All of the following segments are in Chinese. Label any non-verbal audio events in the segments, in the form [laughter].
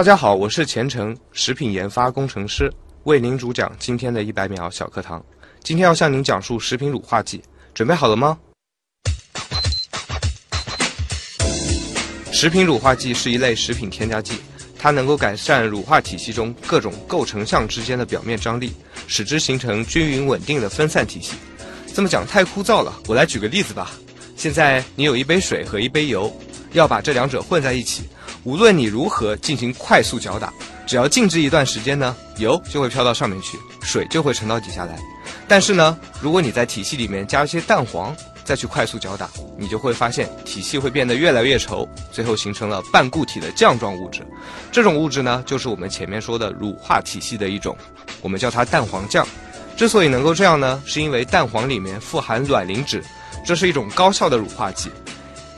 大家好，我是钱程，食品研发工程师，为您主讲今天的一百秒小课堂。今天要向您讲述食品乳化剂，准备好了吗？食品乳化剂是一类食品添加剂，它能够改善乳化体系中各种构成项之间的表面张力，使之形成均匀稳定的分散体系。这么讲太枯燥了，我来举个例子吧。现在你有一杯水和一杯油，要把这两者混在一起。无论你如何进行快速搅打，只要静置一段时间呢，油就会飘到上面去，水就会沉到底下来。但是呢，如果你在体系里面加一些蛋黄，再去快速搅打，你就会发现体系会变得越来越稠，最后形成了半固体的酱状物质。这种物质呢，就是我们前面说的乳化体系的一种，我们叫它蛋黄酱。之所以能够这样呢，是因为蛋黄里面富含卵磷脂，这是一种高效的乳化剂。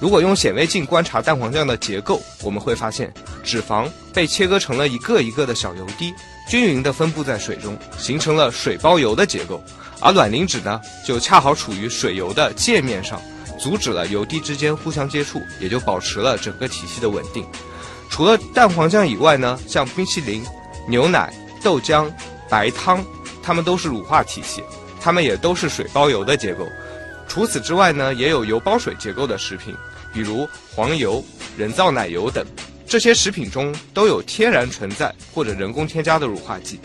如果用显微镜观察蛋黄酱的结构，我们会发现脂肪被切割成了一个一个的小油滴，均匀地分布在水中，形成了水包油的结构。而卵磷脂呢，就恰好处于水油的界面上，阻止了油滴之间互相接触，也就保持了整个体系的稳定。除了蛋黄酱以外呢，像冰淇淋、牛奶、豆浆、白汤，它们都是乳化体系，它们也都是水包油的结构。除此之外呢，也有油包水结构的食品。比如黄油、人造奶油等，这些食品中都有天然存在或者人工添加的乳化剂。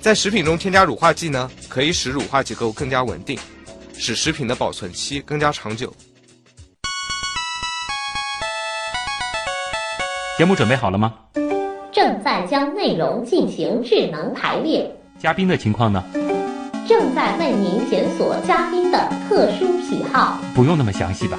在食品中添加乳化剂呢，可以使乳化结构更加稳定，使食品的保存期更加长久。节目准备好了吗？正在将内容进行智能排列。嘉宾的情况呢？正在为您检索嘉宾的特殊喜好。不用那么详细吧？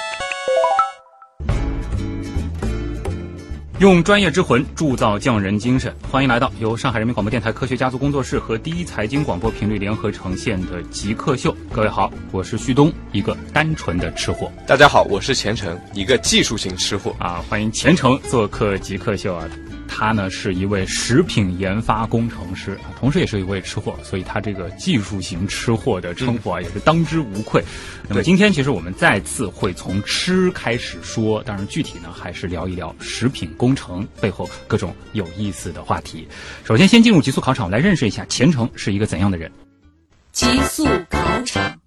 用专业之魂铸造匠人精神，欢迎来到由上海人民广播电台科学家族工作室和第一财经广播频率联合呈现的极客秀。各位好，我是旭东，一个单纯的吃货。大家好，我是钱程，一个技术型吃货啊。欢迎钱程做客极客秀啊。他呢是一位食品研发工程师，同时也是一位吃货，所以他这个技术型吃货的称呼啊也是当之无愧。那么今天其实我们再次会从吃开始说，当然具体呢还是聊一聊食品工程背后各种有意思的话题。首先先进入极速考场，来认识一下钱程是一个怎样的人。极速考场，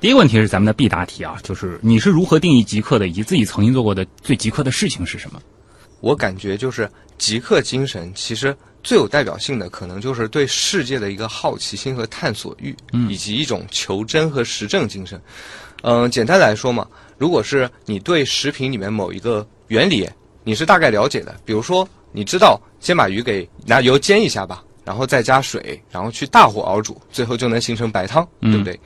第一个问题是咱们的必答题啊，就是你是如何定义极客的，以及自己曾经做过的最极客的事情是什么？我感觉就是极客精神，其实最有代表性的可能就是对世界的一个好奇心和探索欲，以及一种求真和实证精神。嗯，简单来说嘛，如果是你对食品里面某一个原理你是大概了解的，比如说你知道先把鱼给拿油煎一下吧，然后再加水，然后去大火熬煮，最后就能形成白汤，对不对？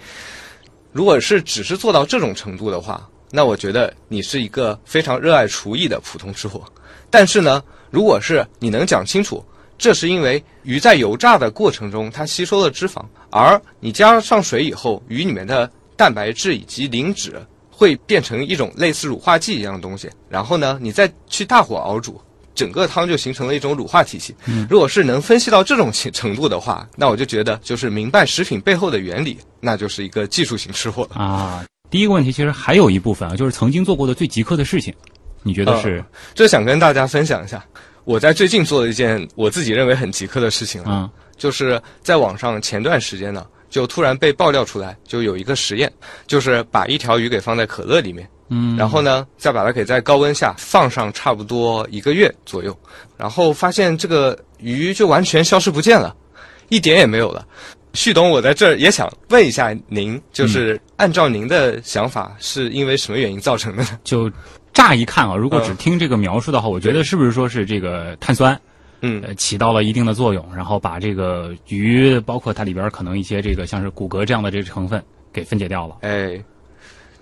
如果是只是做到这种程度的话，那我觉得你是一个非常热爱厨艺的普通吃货。但是呢，如果是你能讲清楚，这是因为鱼在油炸的过程中它吸收了脂肪，而你加上水以后，鱼里面的蛋白质以及磷脂会变成一种类似乳化剂一样的东西，然后呢，你再去大火熬煮，整个汤就形成了一种乳化体系。如果是能分析到这种程度的话，那我就觉得就是明白食品背后的原理，那就是一个技术型吃货啊。第一个问题其实还有一部分啊，就是曾经做过的最极客的事情。你觉得是？这想跟大家分享一下，我在最近做了一件我自己认为很极客的事情啊，就是在网上前段时间呢，就突然被爆料出来，就有一个实验，就是把一条鱼给放在可乐里面，嗯，然后呢，再把它给在高温下放上差不多一个月左右，然后发现这个鱼就完全消失不见了，一点也没有了。旭东，我在这儿也想问一下您，就是按照您的想法，是因为什么原因造成的呢？就。乍一看啊，如果只听这个描述的话，我觉得是不是说是这个碳酸，嗯，起到了一定的作用，然后把这个鱼，包括它里边可能一些这个像是骨骼这样的这个成分给分解掉了。哎，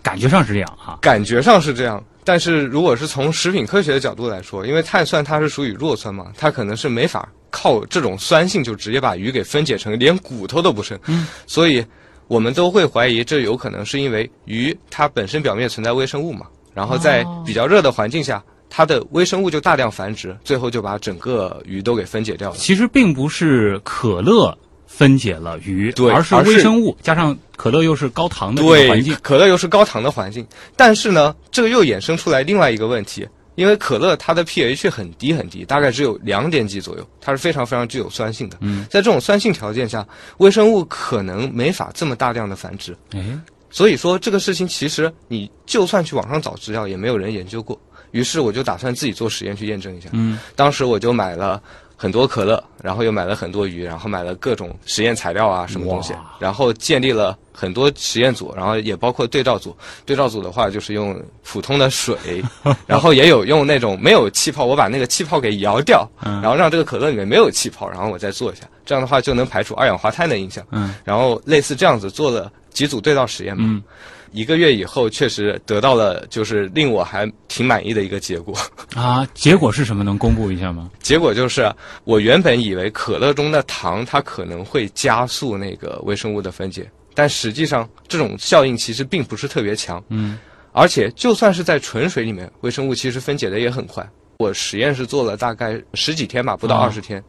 感觉上是这样哈，感觉上是这样。但是如果是从食品科学的角度来说，因为碳酸它是属于弱酸嘛，它可能是没法靠这种酸性就直接把鱼给分解成连骨头都不剩。嗯，所以我们都会怀疑这有可能是因为鱼它本身表面存在微生物嘛，然后在哦比较热的环境下，它的微生物就大量繁殖，最后就把整个鱼都给分解掉了。其实并不是可乐分解了鱼，对而是微生物加上可乐又是高糖的环境，，可乐又是高糖的环境，但是呢，这个又衍生出来另外一个问题，因为可乐它的 pH 很低很低，大概只有两点几左右，它是非常非常具有酸性的。嗯，在这种酸性条件下，微生物可能没法这么大量的繁殖。哎，所以说这个事情其实你就算去网上找资料，也没有人研究过。于是我就打算自己做实验去验证一下。嗯，当时我就买了很多可乐，然后又买了很多鱼，然后买了各种实验材料啊，什么东西，然后建立了很多实验组，然后也包括对照组。对照组的话就是用普通的水，[laughs] 然后也有用那种没有气泡，我把那个气泡给摇掉，嗯然后让这个可乐里面没有气泡，然后我再做一下，这样的话就能排除二氧化碳的影响。嗯然后类似这样子做了几组对照实验嘛。嗯，一个月以后，确实得到了就是令我还挺满意的一个结果。[laughs] 啊，结果是什么？能公布一下吗？结果就是，我原本以为可乐中的糖它可能会加速那个微生物的分解，但实际上这种效应其实并不是特别强。嗯，而且就算是在纯水里面，微生物其实分解的也很快。我实验是做了大概十几天吧，不到啊二十天。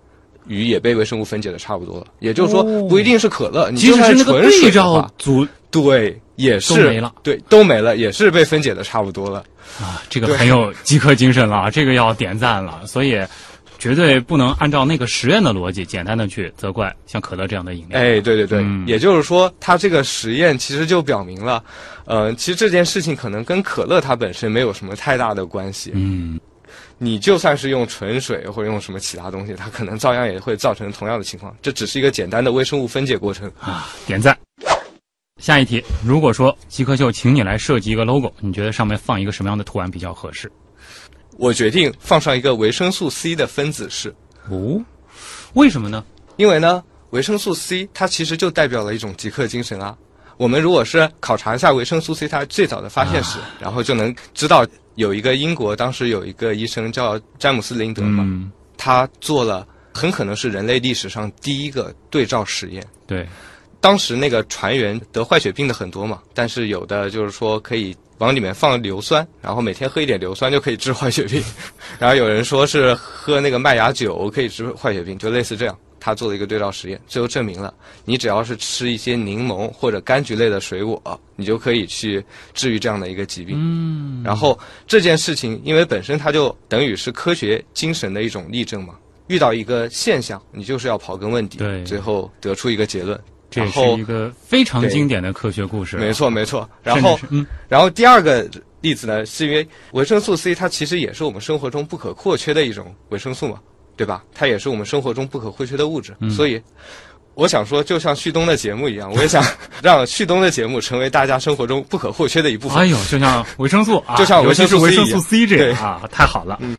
鱼也被微生物分解的差不多了，也就是说哦。不一定是可乐，你即就算是纯水的对照话，组对，也是。都没了，对，都没了，也是被分解的差不多了。啊，这个很有饥渴精神了，这个要点赞了。所以，绝对不能按照那个实验的逻辑，简单的去责怪像可乐这样的饮料。哎，对对对，嗯。也就是说，它这个实验其实就表明了，呃，其实这件事情可能跟可乐它本身没有什么太大的关系。嗯，你就算是用纯水或者用什么其他东西，它可能照样也会造成同样的情况。这只是一个简单的微生物分解过程。啊，点赞。下一题，如果说极客秀请你来设计一个 logo，你觉得上面放一个什么样的图案比较合适？我决定放上一个维生素 C 的分子式，哦，为什么呢？因为呢，维生素 C 它其实就代表了一种极客精神啊。我们如果是考察一下维生素 C 它最早的发现史，然后就能知道有一个英国当时有一个医生叫詹姆斯林德嘛，嗯，他做了很可能是人类历史上第一个对照实验。对，当时那个船员得坏血病的很多嘛，但是有的就是说可以往里面放硫酸，然后每天喝一点硫酸就可以治坏血病。[laughs] 然后有人说是喝那个麦芽酒可以治坏血病，就类似这样。他做了一个对照实验，最后证明了，你只要是吃一些柠檬或者柑橘类的水果，你就可以去治愈这样的一个疾病。嗯，然后这件事情，因为本身它就等于是科学精神的一种例证嘛。遇到一个现象，你就是要刨根问底，对最后得出一个结论。这是一个非常经典的科学故事。没，错，没错。然后嗯，然后第二个例子呢，是因为维生素 C 它其实也是我们生活中不可或缺的一种维生素嘛，对吧？它也是我们生活中不可或缺的物质，嗯所以。我想说，就像旭东的节目一样，我也想 [laughs] 让旭东的节目成为大家生活中不可或缺的一部分。哎呦，就像维生素啊，[laughs] 就像尤其是维生素维生 C 素 C 这对个啊，太好了。嗯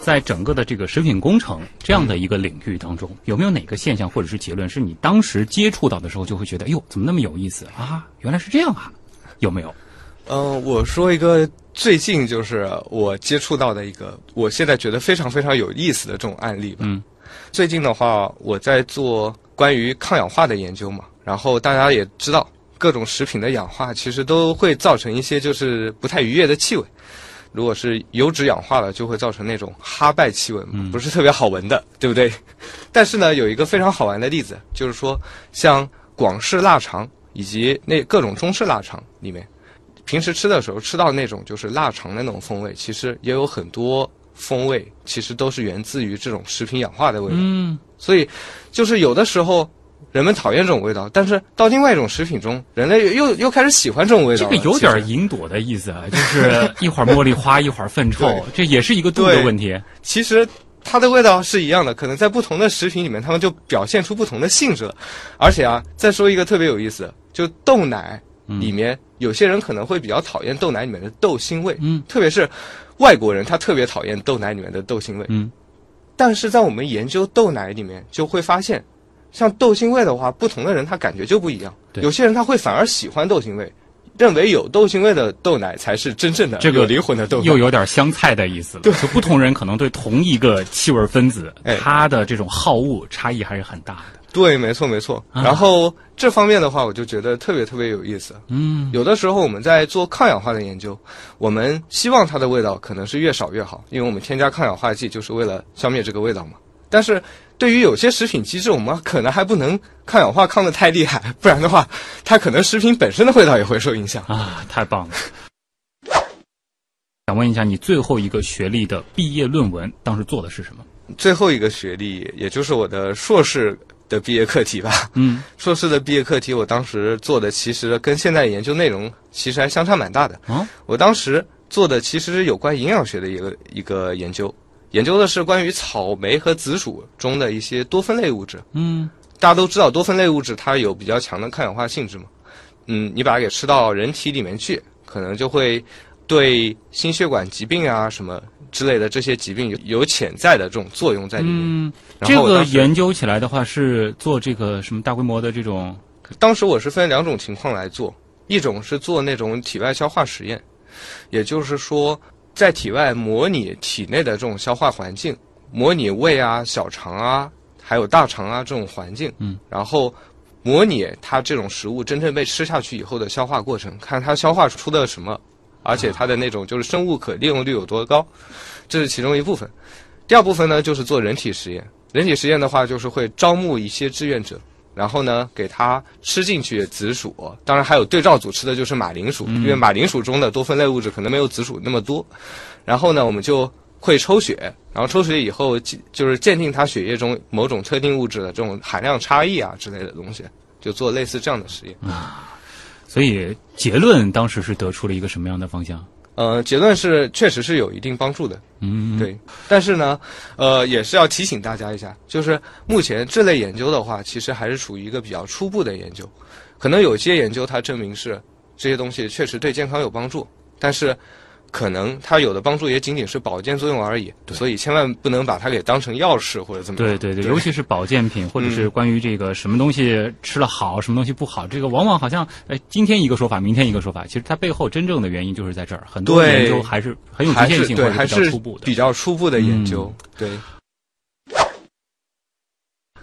在整个的这个食品工程这样的一个领域当中，有没有哪个现象或者是结论，是你当时接触到的时候就会觉得，哎呦，怎么那么有意思啊？原来是这样啊？有没有？嗯、我说一个最近就是我接触到的一个，我现在觉得非常非常有意思的这种案例吧。嗯，最近的话，我在做关于抗氧化的研究嘛，然后大家也知道，各种食品的氧化其实都会造成一些就是不太愉悦的气味。如果是油脂氧化了，就会造成那种哈拜气味不是特别好闻的，[laughs] 对不对？但是呢，有一个非常好玩的例子，就是说，像广式腊肠以及那各种中式腊肠里面，平时吃的时候吃到那种就是腊肠的那种风味，其实也有很多风味，其实都是源自于这种食品氧化的味道。嗯，所以，就是有的时候人们讨厌这种味道，但是到另外一种食品中，人类又又开始喜欢这种味道。这个有点其实引朵的意思啊，就是一会儿茉莉花，一会儿粪臭，这也是一个度的问题。其实它的味道是一样的，可能在不同的食品里面，它们就表现出不同的性质了。而且啊，再说一个特别有意思，就豆奶里面，有些人可能会比较讨厌豆奶里面的豆腥味，嗯特别是外国人，他特别讨厌豆奶里面的豆腥味。嗯，但是在我们研究豆奶里面，就会发现，像豆腥味的话，不同的人他感觉就不一样。对有些人他会反而喜欢豆腥味，认为有豆腥味的豆奶才是真正的这个灵魂的豆奶。又有点香菜的意思了。就不同人可能对同一个气味分子，哎它的这种好恶差异还是很大的。对，没错没错。啊然后这方面的话，我就觉得特别特别有意思。嗯，有的时候我们在做抗氧化的研究，我们希望它的味道可能是越少越好，因为我们添加抗氧化剂就是为了消灭这个味道嘛。但是对于有些食品机制，我们可能还不能抗氧化抗得太厉害，不然的话，它可能食品本身的味道也会受影响。啊，太棒了！想问一下，你最后一个学历的毕业论文当时做的是什么？最后一个学历，也就是我的硕士的毕业课题吧。嗯，[laughs] 硕士的毕业课题，我当时做的其实跟现在研究内容其实还相差蛮大的。哦，我当时做的其实是有关营养学的一个一个研究，研究的是关于草莓和紫薯中的一些多酚类物质。嗯，大家都知道多酚类物质它有比较强的抗氧化性质嘛，嗯，你把它给吃到人体里面去，可能就会对心血管疾病啊什么之类的这些疾病有有潜在的这种作用在里面。嗯，然这个研究起来的话，是做这个什么大规模的这种当时我是分两种情况来做，一种是做那种体外消化实验，也就是说在体外模拟体内的这种消化环境，模拟胃啊、小肠啊，还有大肠啊这种环境，嗯，然后模拟它这种食物真正被吃下去以后的消化过程，看它消化出的什么，而且它的那种就是生物可利用率有多高，这是其中一部分。第二部分呢，就是做人体实验。人体实验的话，就是会招募一些志愿者，然后呢，给他吃进去紫薯，当然还有对照组吃的就是马铃薯，因为马铃薯中的多酚类物质可能没有紫薯那么多。然后呢，我们就会抽血，然后抽血以后就就是鉴定他血液中某种特定物质的这种含量差异啊之类的东西，就做类似这样的实验。所以结论当时是得出了一个什么样的方向？呃，结论是确实是有一定帮助的。嗯，对，但是呢，呃，也是要提醒大家一下，就是目前这类研究的话，其实还是处于一个比较初步的研究，可能有些研究它证明是这些东西确实对健康有帮助，但是可能它有的帮助也仅仅是保健作用而已，所以千万不能把它给当成药吃或者怎么样。对对对，尤其是保健品，或者是关于这个什么东西吃了好，什么东西不好，这个往往好像哎今天一个说法，明天一个说法，其实它背后真正的原因就是在这儿，很多研究还是很有局限性，或对，者比还是较初步的。比较初步的研究。对，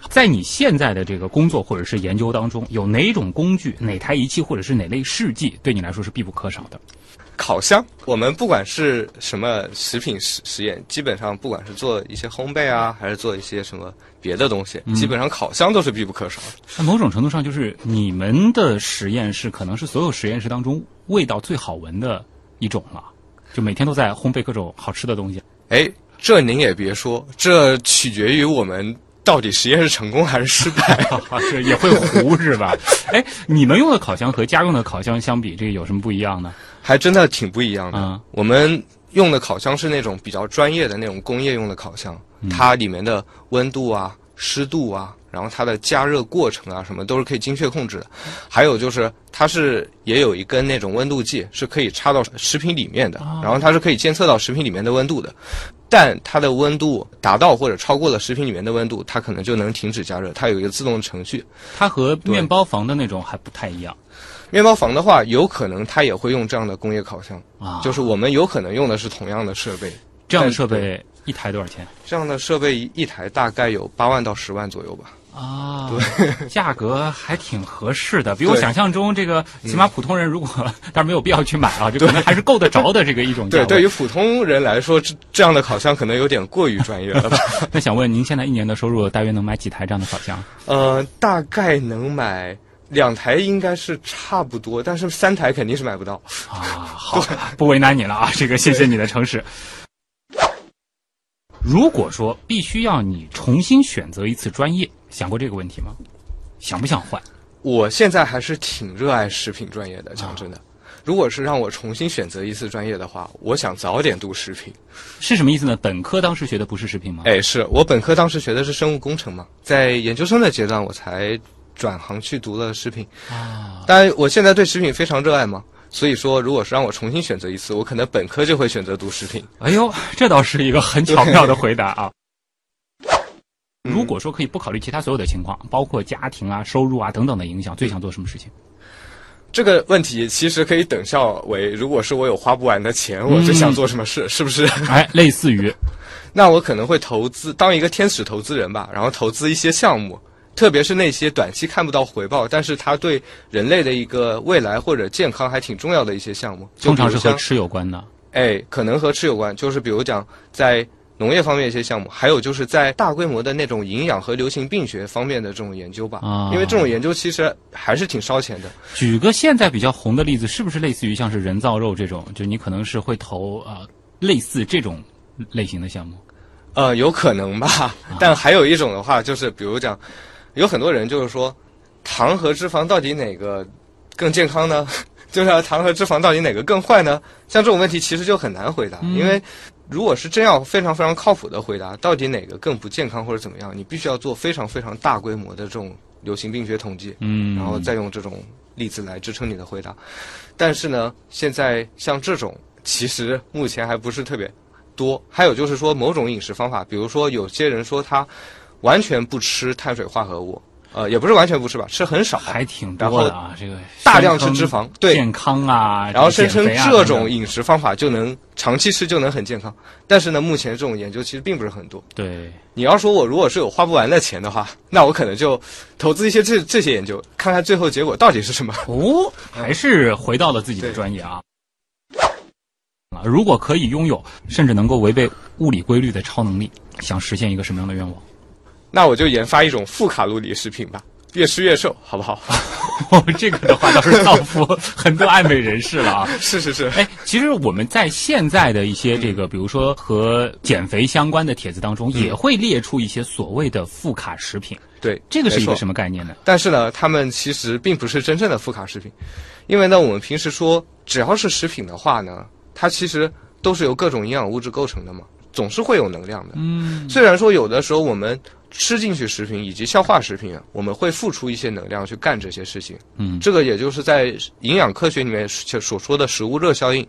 在你现在的这个工作或者是研究当中，有哪种工具、哪台仪器或者是哪类试剂对你来说是必不可少的？烤箱，我们不管是什么食品实实验，基本上不管是做一些烘焙啊，还是做一些什么别的东西，基本上烤箱都是必不可少的。那某种程度上，就是你们的实验室可能是所有实验室当中味道最好闻的一种了，就每天都在烘焙各种好吃的东西。哎，这您也别说，这取决于我们到底实验是成功还是失败。[laughs] 啊，是也会糊是吧？哎，你们用的烤箱和家用的烤箱相比，这个有什么不一样呢？还真的挺不一样的。嗯我们用的烤箱是那种比较专业的那种工业用的烤箱，它里面的温度啊、湿度啊，然后它的加热过程啊，什么都是可以精确控制的。还有就是，它是也有一根那种温度计，是可以插到食品里面的，然后它是可以监测到食品里面的温度的。但它的温度达到或者超过了食品里面的温度，它可能就能停止加热。它有一个自动程序。它和面包房的那种还不太一样面包房的话，有可能它也会用这样的工业烤箱，啊。就是我们有可能用的是同样的设备。这样的设备一台多少钱这样的设备一一台大概有八万到十万左右吧。啊？对，[laughs] 价格还挺合适的，[laughs] 比我想象中这个，起码普通人如果 [laughs] 当然没有必要去买啊，这可能还是够得着的这个一种价对，对于普通人来说，这这样的烤箱可能有点过于专业了吧？那想问您现在一年的收入大约能买几台这样的烤箱？呃，大概能买两台，应该是差不多，但是三台肯定是买不到。啊，好，不为难你了啊，这个谢谢你的诚实。如果说必须要你重新选择一次专业，想过这个问题吗？想不想换？我现在还是挺热爱食品专业的，讲真的。如果是让我重新选择一次专业的话，我想早点读食品。是什么意思呢？本科当时学的不是食品吗？哎，是我本科当时学的是生物工程嘛，在研究生的阶段我才转行去读了食品。啊，当然，我现在对食品非常热爱嘛，所以说，如果是让我重新选择一次，我可能本科就会选择读食品。哎呦，这倒是一个很巧妙的回答啊。[laughs] 如果说可以不考虑其他所有的情况，包括家庭啊、收入啊等等的影响，最想做什么事情？这个问题其实可以等效为，如果是我有花不完的钱，我最想做什么事，是不是？[laughs] 哎，类似于 [laughs] 那我可能会投资，当一个天使投资人吧，然后投资一些项目，特别是那些短期看不到回报，但是它对人类的一个未来或者健康还挺重要的一些项目，通常是和吃有关的。哎，可能和吃有关，就是比如讲在农业方面一些项目，还有就是在大规模的那种营养和流行病学方面的这种研究吧。啊因为这种研究其实还是挺烧钱的。举个现在比较红的例子，是不是类似于像是人造肉这种？就你可能是会投呃类似这种类型的项目。呃，有可能吧，但还有一种的话，就是比如讲，有很多人就是说，糖和脂肪到底哪个更健康呢？[laughs] 就是啊糖和脂肪到底哪个更坏呢？像这种问题其实就很难回答，因为如果是真要非常非常靠谱的回答，到底哪个更不健康或者怎么样，你必须要做非常非常大规模的这种流行病学统计，嗯然后再用这种例子来支撑你的回答。但是呢，现在像这种其实目前还不是特别多。还有就是说，某种饮食方法，比如说有些人说他完全不吃碳水化合物，呃，也不是完全不吃吧，吃很少，还挺多的啊，这个大量吃脂肪对健康啊，然后声称这种饮食方法就能长期吃就能很健康。但是呢，目前这种研究其实并不是很多。对你要说我如果是有花不完的钱的话，那我可能就投资一些这这些研究，看看最后结果到底是什么。哦，还是回到了自己的专业啊。啊，如果可以拥有，甚至能够违背物理规律的超能力，想实现一个什么样的愿望？那我就研发一种负卡路里食品吧，越吃越瘦，好不好？我 [laughs] 们，这个的话倒是造福 [laughs] 很多爱美人士了啊。是是是，哎，其实我们在现在的一些这个，比如说和减肥相关的帖子当中，也会列出一些所谓的负卡食品。对，这个是一个什么概念呢？但是呢，他们其实并不是真正的负卡食品，因为呢，我们平时说只要是食品的话呢，它其实都是由各种营养物质构成的嘛，总是会有能量的。嗯，虽然说有的时候我们吃进去食品以及消化食品啊，我们会付出一些能量去干这些事情，嗯这个也就是在营养科学里面所所说的食物热效应。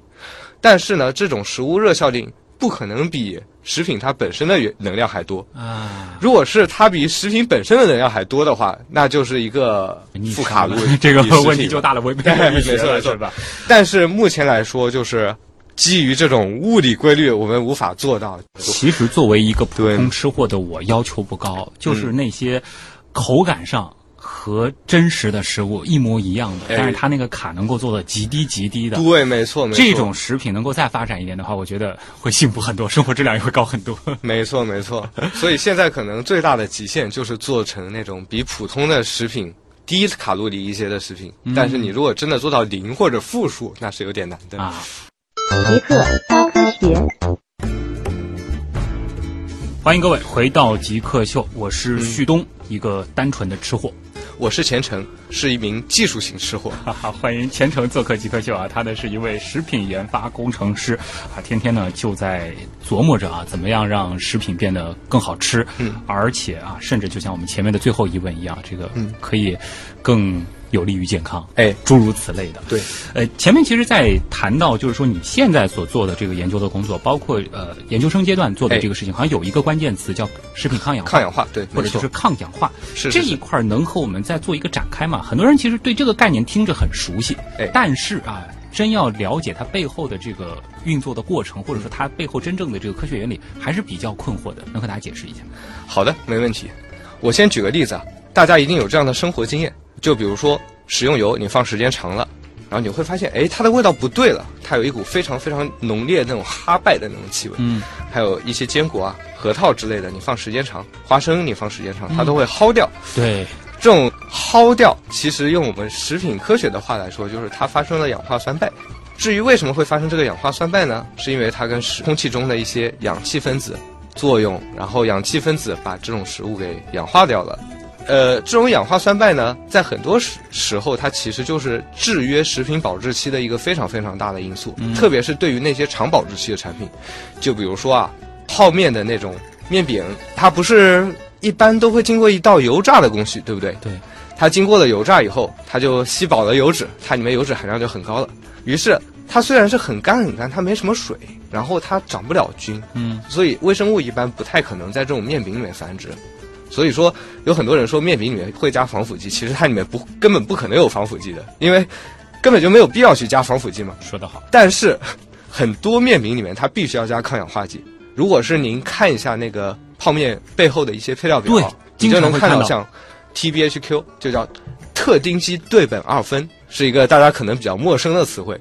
但是呢，这种食物热效应不可能比食品它本身的原能量还多。啊，如果是它比食品本身的能量还多的话，那就是一个负卡路这个问题就大了，没错没错吧？但是目前来说，就是基于这种物理规律，我们无法做到。其实作为一个普对通吃货的我，要求不高，就是那些口感上和真实的食物一模一样的，哎但是它那个卡能够做的极低极低的。对，没错，没错，这种食品能够再发展一点的话，我觉得会幸福很多，生活质量也会高很多。[laughs] 没错，没错。所以现在可能最大的极限就是做成那种比普通的食品低卡路里一些的食品。但是你如果真的做到零或者负数，那是有点难的。啊，极客高科学。欢迎各位回到极客秀，我是旭东，一个单纯的吃货。我是钱程，是一名技术型吃货。哈哈，欢迎虔诚做客极客秀啊！他呢是一位食品研发工程师啊，天天呢就在琢磨着啊，怎么样让食品变得更好吃，嗯，而且啊，甚至就像我们前面的最后一问一样，这个嗯可以更有利于健康，哎，诸如此类的。对，呃，前面其实，在谈到就是说你现在所做的这个研究的工作，包括呃研究生阶段做的哎这个事情，好像有一个关键词叫食品抗氧化。抗氧化，对，或者就是，抗氧化，是这一块儿能和我们再做一个展开吗？很多人其实对这个概念听着很熟悉，哎但是啊，真要了解它背后的这个运作的过程，或者说它背后真正的这个科学原理，还是比较困惑的。能和大家解释一下？好的，没问题。我先举个例子啊，大家一定有这样的生活经验，就比如说食用油，你放时间长了，然后你会发现，哎，它的味道不对了，它有一股非常非常浓烈的那种哈拜的那种气味。嗯，还有一些坚果啊、核桃之类的，你放时间长，花生你放时间长，它都会薅掉。对，这种薅掉，其实用我们食品科学的话来说，就是它发生了氧化酸败。至于为什么会发生这个氧化酸败呢？是因为它跟食空气中的一些氧气分子作用，然后氧气分子把这种食物给氧化掉了。呃，这种氧化酸败呢，在很多时时候，它其实就是制约食品保质期的一个非常非常大的因素，特别是对于那些长保质期的产品，就比如说啊，泡面的那种面饼，它不是一般都会经过一道油炸的工序，对不对？对，它经过了油炸以后，它就吸饱了油脂，它里面油脂含量就很高了。于是它虽然是很干很干，它没什么水，然后它长不了菌，嗯，所以微生物一般不太可能在这种面饼里面繁殖。所以说，有很多人说面饼里面会加防腐剂，其实它里面不根本不可能有防腐剂的，因为根本就没有必要去加防腐剂嘛。说得好。但是很多面饼里面它必须要加抗氧化剂。如果是您看一下那个泡面背后的一些配料表对，你就能看到像 TBHQ，就叫特丁基对苯二酚，是一个大家可能比较陌生的词汇。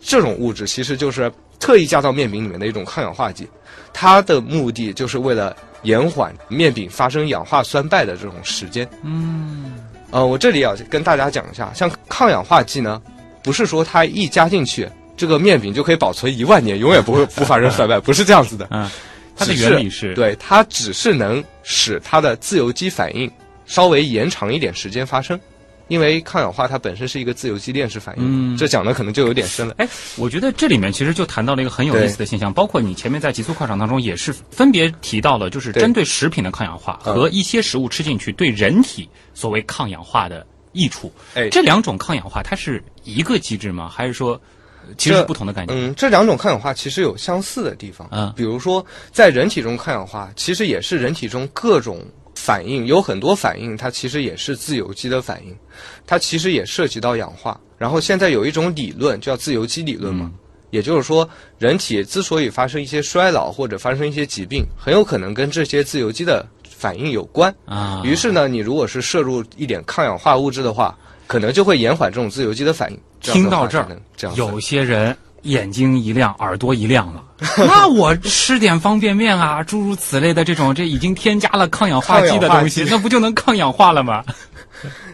这种物质其实就是特意加到面饼里面的一种抗氧化剂，它的目的就是为了延缓面饼发生氧化酸败的这种时间。嗯，呃，我这里要跟大家讲一下，像抗氧化剂呢，不是说它一加进去，这个面饼就可以保存一万年，永远不会不发生酸败，不是这样子的。嗯，它的原理是对，它只是能使它的自由基反应稍微延长一点时间发生，因为抗氧化它本身是一个自由基链式反应，嗯这讲的可能就有点深了。哎，我觉得这里面其实就谈到了一个很有意思的现象，包括你前面在极速快场当中也是分别提到了，就是针对食品的抗氧化嗯和一些食物吃进去对人体所谓抗氧化的益处。哎这两种抗氧化它是一个机制吗？还是说呃其实是不同的概念？嗯，这两种抗氧化其实有相似的地方。嗯比如说在人体中抗氧化，其实也是人体中各种反应，有很多反应它其实也是自由基的反应，它其实也涉及到氧化。然后现在有一种理论叫自由基理论嘛。也就是说，人体之所以发生一些衰老或者发生一些疾病，很有可能跟这些自由基的反应有关。啊，于是呢，你如果是摄入一点抗氧化物质的话，可能就会延缓这种自由基的反应。听到这儿这样有些人眼睛一亮，耳朵一亮了。[laughs] 那我吃点方便面啊，诸如此类的这种，这已经添加了抗氧化剂的东西，那不就能抗氧化了吗？[laughs]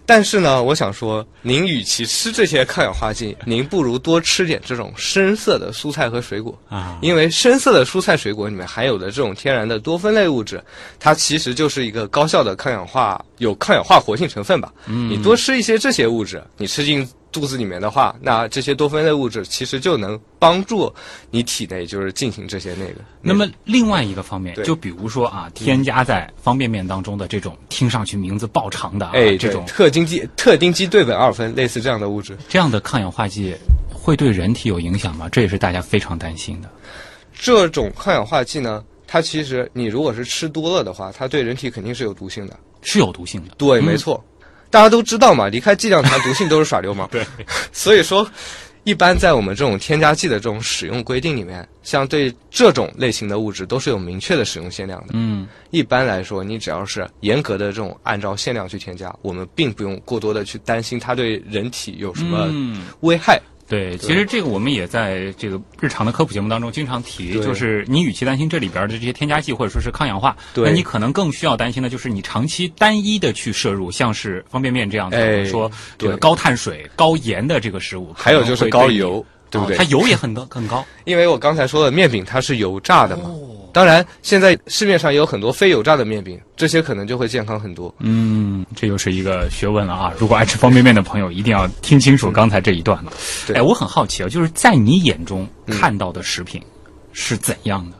但是呢，我想说，您与其吃这些抗氧化剂，[laughs] 您不如多吃点这种深色的蔬菜和水果啊因为深色的蔬菜水果里面含有的这种天然的多酚类物质，它其实就是一个高效的抗氧化，有抗氧化活性成分吧。嗯，你多吃一些这些物质，你吃进肚子里面的话，那这些多酚类物质其实就能帮助你体内就是进行这些那个。那么另外一个方面，就比如说啊，添加在方便面当中的这种听上去名字爆长的啊，哎，这种特丁基特丁基对苯二酚类似这样的物质，这样的抗氧化剂会对人体有影响吗？这也是大家非常担心的。这种抗氧化剂呢，它其实你如果是吃多了的话，它对人体肯定是有毒性的。是有毒性的。对，没错，大家都知道嘛，离开剂量谈毒性都是耍流氓。[laughs] 对，所以说，一般在我们这种添加剂的这种使用规定里面，像对这种类型的物质都是有明确的使用限量的。嗯，一般来说，你只要是严格的这种按照限量去添加，我们并不用过多的去担心它对人体有什么嗯危害。对，其实这个我们也在这个日常的科普节目当中经常提，就是你与其担心这里边的这些添加剂或者说是抗氧化，那你可能更需要担心的就是你长期单一的去摄入，像是方便面这样的，哎或者说这个高碳水、高盐的这个食物，还有就是高油，对不对？哦它油也很高 [laughs] 很高。因为我刚才说的面饼它是油炸的嘛。哦当然，现在市面上也有很多非油炸的面饼，这些可能就会健康很多。嗯，这又是一个学问了啊！如果爱吃方便面的朋友，一定要听清楚刚才这一段了。对哎，我很好奇啊，就是在你眼中嗯看到的食品是怎样的？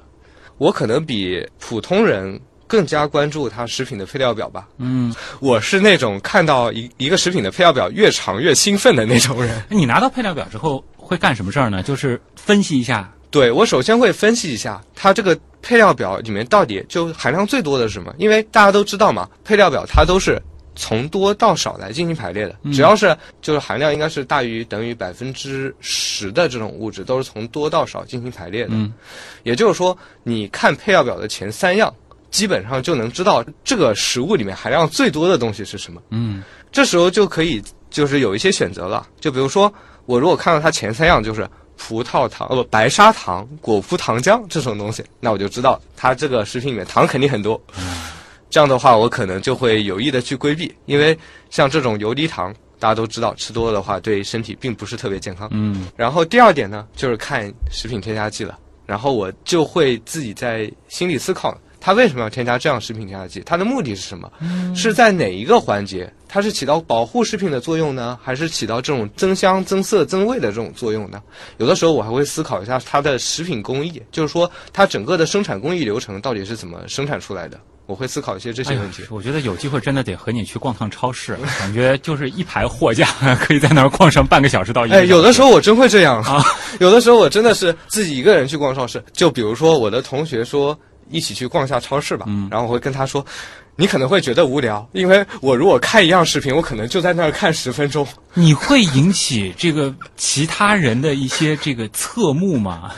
我可能比普通人更加关注它食品的配料表吧。嗯，我是那种看到一一个食品的配料表越长越兴奋的那种人。你拿到配料表之后会干什么事儿呢？就是分析一下。对我首先会分析一下它这个配料表里面到底就含量最多的是什么，因为大家都知道嘛，配料表它都是从多到少来进行排列的，只要是就是含量应该是大于等于百分之十的这种物质，都是从多到少进行排列的。嗯也就是说，你看配料表的前三样，基本上就能知道这个食物里面含量最多的东西是什么。嗯这时候就可以就是有一些选择了，就比如说我如果看到它前三样就是葡萄糖、呃不白砂糖、果葡糖浆这种东西，那我就知道它这个食品里面糖肯定很多。这样的话，我可能就会有意的去规避，因为像这种游离糖，大家都知道吃多了的话对身体并不是特别健康。嗯然后第二点呢，就是看食品添加剂了。然后我就会自己在心里思考，它为什么要添加这样食品添加剂？它的目的是什么？是在哪一个环节？它是起到保护食品的作用呢，还是起到这种增香、增色、增味的这种作用呢？有的时候我还会思考一下它的食品工艺，就是说它整个的生产工艺流程到底是怎么生产出来的。我会思考一些这些问题。我觉得有机会真的得和你去逛趟超市，感觉就是一排货架，可以在那儿逛上半个小时到一个哎，小时。有的时候我真会这样啊，有的时候我真的是自己一个人去逛超市。就比如说我的同学说一起去逛一下超市吧，然后我会跟他说，你可能会觉得无聊，因为我如果看一样视频，我可能就在那儿看十分钟。你会引起这个其他人的一些这个侧目吗？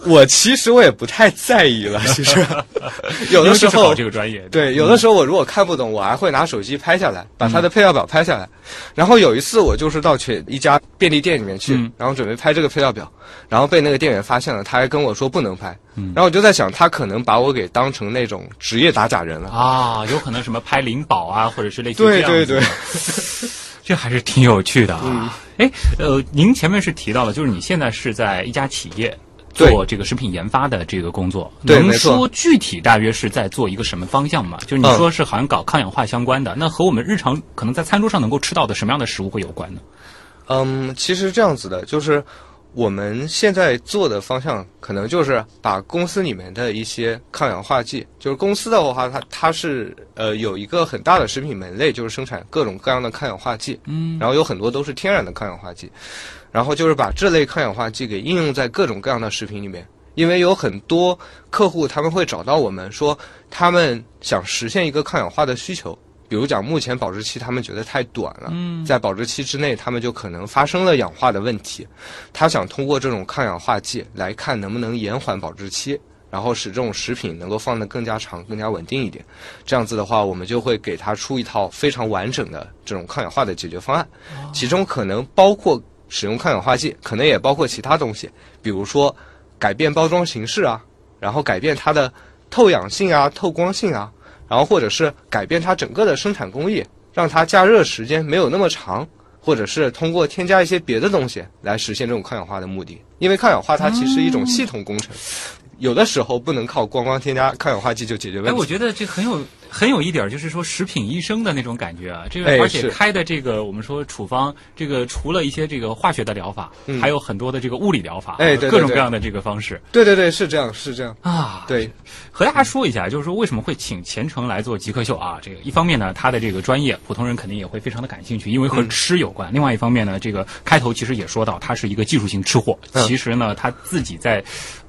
[laughs] 我其实我也不太在意了，[laughs] 其实 [laughs] 有的时候这个专业，对，有的时候我如果看不懂，我还会拿手机拍下来，把它的配料表拍下来。然后有一次我就是到去一家便利店里面去，嗯然后准备拍这个配料表，然后被那个店员发现了，他还跟我说不能拍。嗯然后我就在想，他可能把我给当成那种职业打假人了。啊，有可能什么拍灵宝啊，或者是类似对对对，这还是挺有趣的嗯啊。哎、呃，您前面是提到了，就是你现在是在一家企业。对。做这个食品研发的这个工作，能说具体大约是在做一个什么方向吗？就是你嗯。说是好像搞抗氧化相关的，那和我们日常可能在餐桌上能够吃到的什么样的食物会有关呢？嗯，其实这样子的，就是我们现在做的方向，可能就是把公司里面的一些抗氧化剂，就是公司的话，它它是呃有一个很大的食品门类，就是生产各种各样的抗氧化剂，嗯，然后有很多都是天然的抗氧化剂，然后就是把这类抗氧化剂给应用在各种各样的食品里面。因为有很多客户他们会找到我们说，他们想实现一个抗氧化的需求，比如讲目前保质期他们觉得太短了，嗯。在保质期之内他们就可能发生了氧化的问题，他想通过这种抗氧化剂来看能不能延缓保质期。然后使这种食品能够放得更加长、更加稳定一点，这样子的话，我们就会给他出一套非常完整的这种抗氧化的解决方案，其中可能包括使用抗氧化剂，可能也包括其他东西，比如说改变包装形式啊，然后改变它的透氧性啊、透光性啊，然后或者是改变它整个的生产工艺，让它加热时间没有那么长，或者是通过添加一些别的东西来实现这种抗氧化的目的。因为抗氧化它其实是一种系统工程，有的时候不能靠光光添加抗氧化剂就解决哎，问题。我觉得这很有很有一点儿，就是说食品医生的那种感觉啊。这个哎而且开的这个我们说处方，这个除了一些这个化学的疗法，嗯还有很多的这个物理疗法，哎对对各种各样的这个方式对对对，是这样，是这样。啊。对，和大家说一下，就是说为什么会请钱程来做极客秀啊？这个一方面呢，他的这个专业，普通人肯定也会非常的感兴趣，因为和嗯吃有关；另外一方面呢，这个开头其实也说到，他是一个技术型吃货。嗯其实呢，他自己在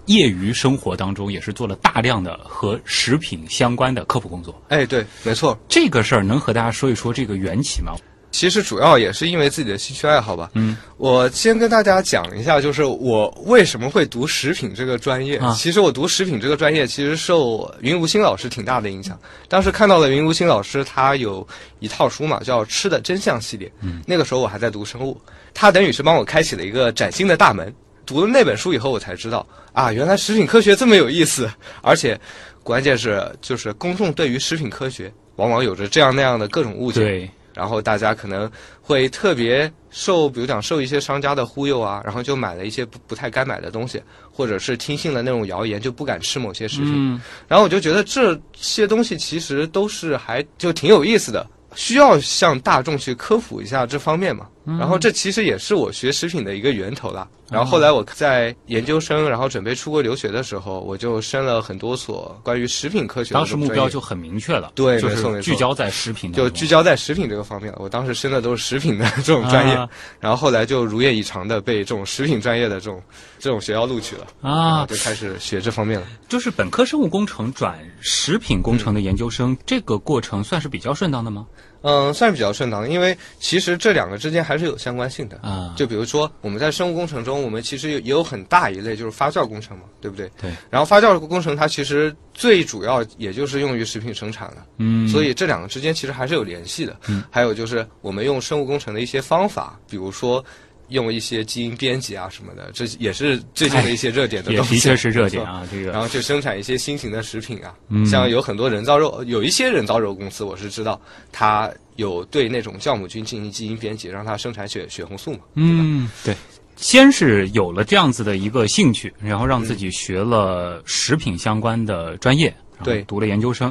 业余生活当中也是做了大量的和食品相关的科普工作。哎，对，没错。这个事儿能和大家说一说这个缘起吗？其实主要也是因为自己的兴趣爱好吧。嗯，我先跟大家讲一下，就是我为什么会读食品这个专业。啊其实我读食品这个专业，其实受云无心老师挺大的影响。当时看到了云无心老师他有一套书嘛，叫《吃的真相》系列。嗯，那个时候我还在读生物，他等于是帮我开启了一个崭新的大门。读了那本书以后，我才知道啊，原来食品科学这么有意思，而且关键是就是公众对于食品科学往往有着这样那样的各种误解。对，然后大家可能会特别受，比如讲受一些商家的忽悠啊，然后就买了一些不不太该买的东西，或者是听信了那种谣言，就不敢吃某些食品。嗯，然后我就觉得这些东西其实都是还就挺有意思的，需要向大众去科普一下这方面嘛。然后这其实也是我学食品的一个源头啦。然后后来我在研究生，然后准备出国留学的时候，我就申了很多所关于食品科学的当时目标就很明确了，对就没错聚焦在食品就，聚焦在食品这个方面了。我当时申的都是食品的这种专业，啊然后后来就如愿以偿的被这种食品专业的这种这种学校录取了，啊，就开始学这方面了。就是本科生物工程转食品工程的研究生，这个过程算是比较顺当的吗？嗯，算是比较顺当的，因为其实这两个之间还是有相关性的。啊，就比如说我们在生物工程中，我们其实也有很大一类就是发酵工程嘛，对不对？对。然后发酵工程它其实最主要也就是用于食品生产了。嗯，所以这两个之间其实还是有联系的。嗯，还有就是我们用生物工程的一些方法，比如说用一些基因编辑啊什么的，这也是最近的一些热点的东西。的确是热点。啊，这个然后就生产一些新型的食品啊，嗯像有很多人造肉，有一些人造肉公司我是知道，它有对那种酵母菌进行基因编辑，让它生产血血红素嘛。嗯，对。先是有了这样子的一个兴趣，然后让自己学了食品相关的专业，对读了研究生。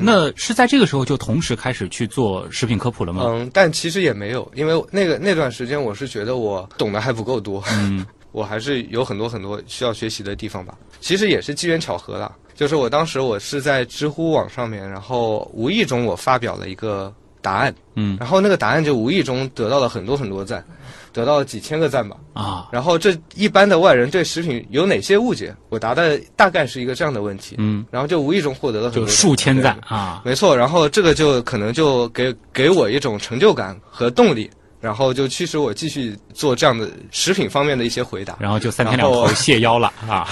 那是在这个时候就同时开始去做食品科普了吗？嗯，但其实也没有，因为那个那段时间我是觉得我懂得还不够多。嗯 [laughs] 我还是有很多很多需要学习的地方吧。其实也是机缘巧合啦，就是我当时我是在知乎网上面，然后无意中我发表了一个答案，嗯然后那个答案就无意中得到了很多很多赞，得到了几千个赞吧。啊然后这一般的外人对食品有哪些误解？我答的大概是一个这样的问题，嗯，然后就无意中获得了很就多数千赞啊。没错，然后这个就可能就给给我一种成就感和动力，然后就驱使我继续做这样的食品方面的一些回答。然后就三天两头谢邀了啊。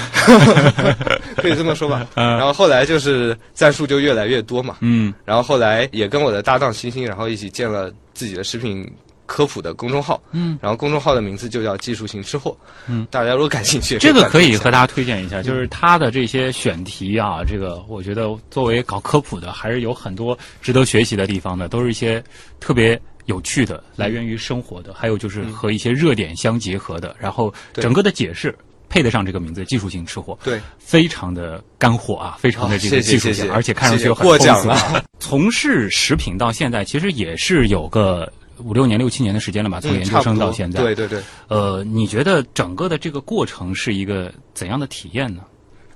[laughs] 可以这么说吧。[laughs] 嗯然后后来就是赞数就越来越多嘛，嗯然后后来也跟我的搭档星星，然后一起建了自己的食品科普的公众号，嗯，然后公众号的名字就叫技术型吃货，嗯，大家如果感兴趣，这个可以和大家推荐一下，就是他的这些选题啊，这个我觉得作为搞科普的，还是有很多值得学习的地方的，都是一些特别有趣的，来源于生活的，还有就是和一些热点相结合的，然后整个的解释。配得上这个名字，技术性吃货，对，非常的干货啊，非常的哦这个技术性，谢谢。而且看上去又很过奖丰富啊。从事食品到现在，其实也是有个五六年、六七年的时间了吧，从嗯研究生到现在。对对对，呃，你觉得整个的这个过程是一个怎样的体验呢？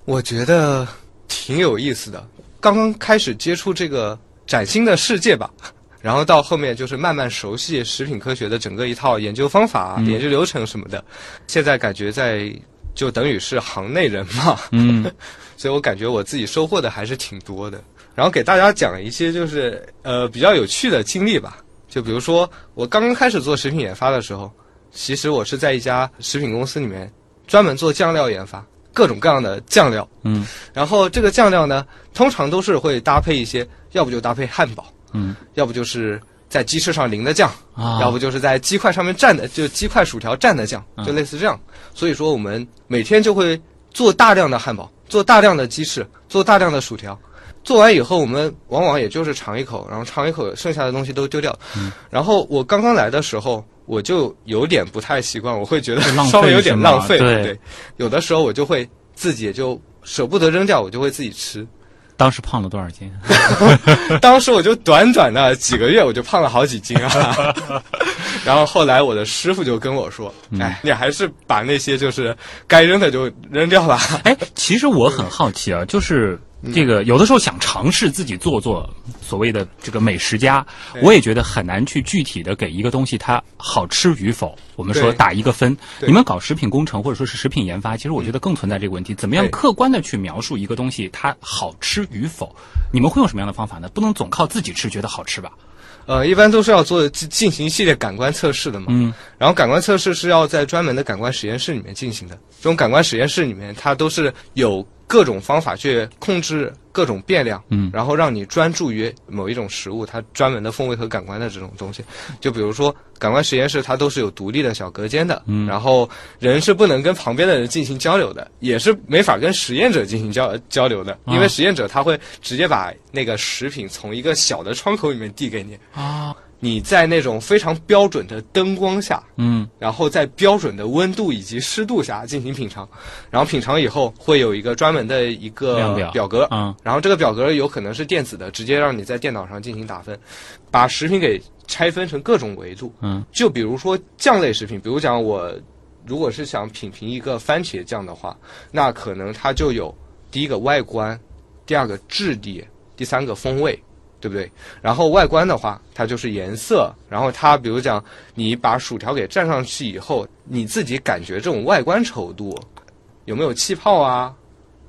我觉得挺有意思的。刚刚开始接触这个崭新的世界吧，[laughs] 然后到后面就是慢慢熟悉食品科学的整个一套研究方法、嗯研究流程什么的。现在感觉在就等于是行内人嘛，嗯 [laughs] 所以我感觉我自己收获的还是挺多的。然后给大家讲一些就是呃比较有趣的经历吧，就比如说我刚刚开始做食品研发的时候，其实我是在一家食品公司里面专门做酱料研发，各种各样的酱料。嗯然后这个酱料呢，通常都是会搭配一些，要不就搭配汉堡，嗯要不就是在鸡翅上淋的酱，啊，要不就是在鸡块上面蘸的，就鸡块薯条蘸的酱，嗯就类似这样。所以说我们每天就会做大量的汉堡，做大量的鸡翅，做大量的薯条。做完以后，我们往往也就是尝一口，然后尝一口，剩下的东西都丢掉。嗯然后我刚刚来的时候，我就有点不太习惯，我会觉得稍微有点浪费。对对，有的时候我就会自己也就舍不得扔掉，我就会自己吃。当时胖了多少斤？[laughs] 当时我就短短的几个月，我就胖了好几斤啊。[laughs] 然后后来我的师傅就跟我说：“嗯哎，你还是把那些就是该扔的就扔掉吧。哎，其实我很好奇啊，就是这个有的时候想尝试自己做做所谓的这个美食家，我也觉得很难去具体的给一个东西它好吃与否，我们说打一个分。你们搞食品工程或者说是食品研发，其实我觉得更存在这个问题，怎么样客观的去描述一个东西它好吃与否？你们会用什么样的方法呢？不能总靠自己吃觉得好吃吧？呃，一般都是要做进进行一系列感官测试的嘛。嗯然后感官测试是要在专门的感官实验室里面进行的。这种感官实验室里面，它都是有各种方法去控制各种变量，嗯然后让你专注于某一种食物它专门的风味和感官的这种东西。就比如说感官实验室，它都是有独立的小隔间的，嗯然后人是不能跟旁边的人进行交流的，也是没法跟实验者进行交交流的，因为啊实验者他会直接把那个食品从一个小的窗口里面递给你。啊你在那种非常标准的灯光下，嗯。然后在标准的温度以及湿度下进行品尝，然后品尝以后会有一个专门的一个量表。表格，啊然后这个表格有可能是电子的，直接让你在电脑上进行打分，把食品给拆分成各种维度。嗯。就比如说酱类食品，比如讲我如果是想品评一个番茄酱的话，那可能它就有第一个外观，第二个质地，第三个风味。对不对？然后外观的话，它就是颜色。然后它，比如讲，你把薯条给蘸上去以后，你自己感觉这种外观稠度有没有气泡啊？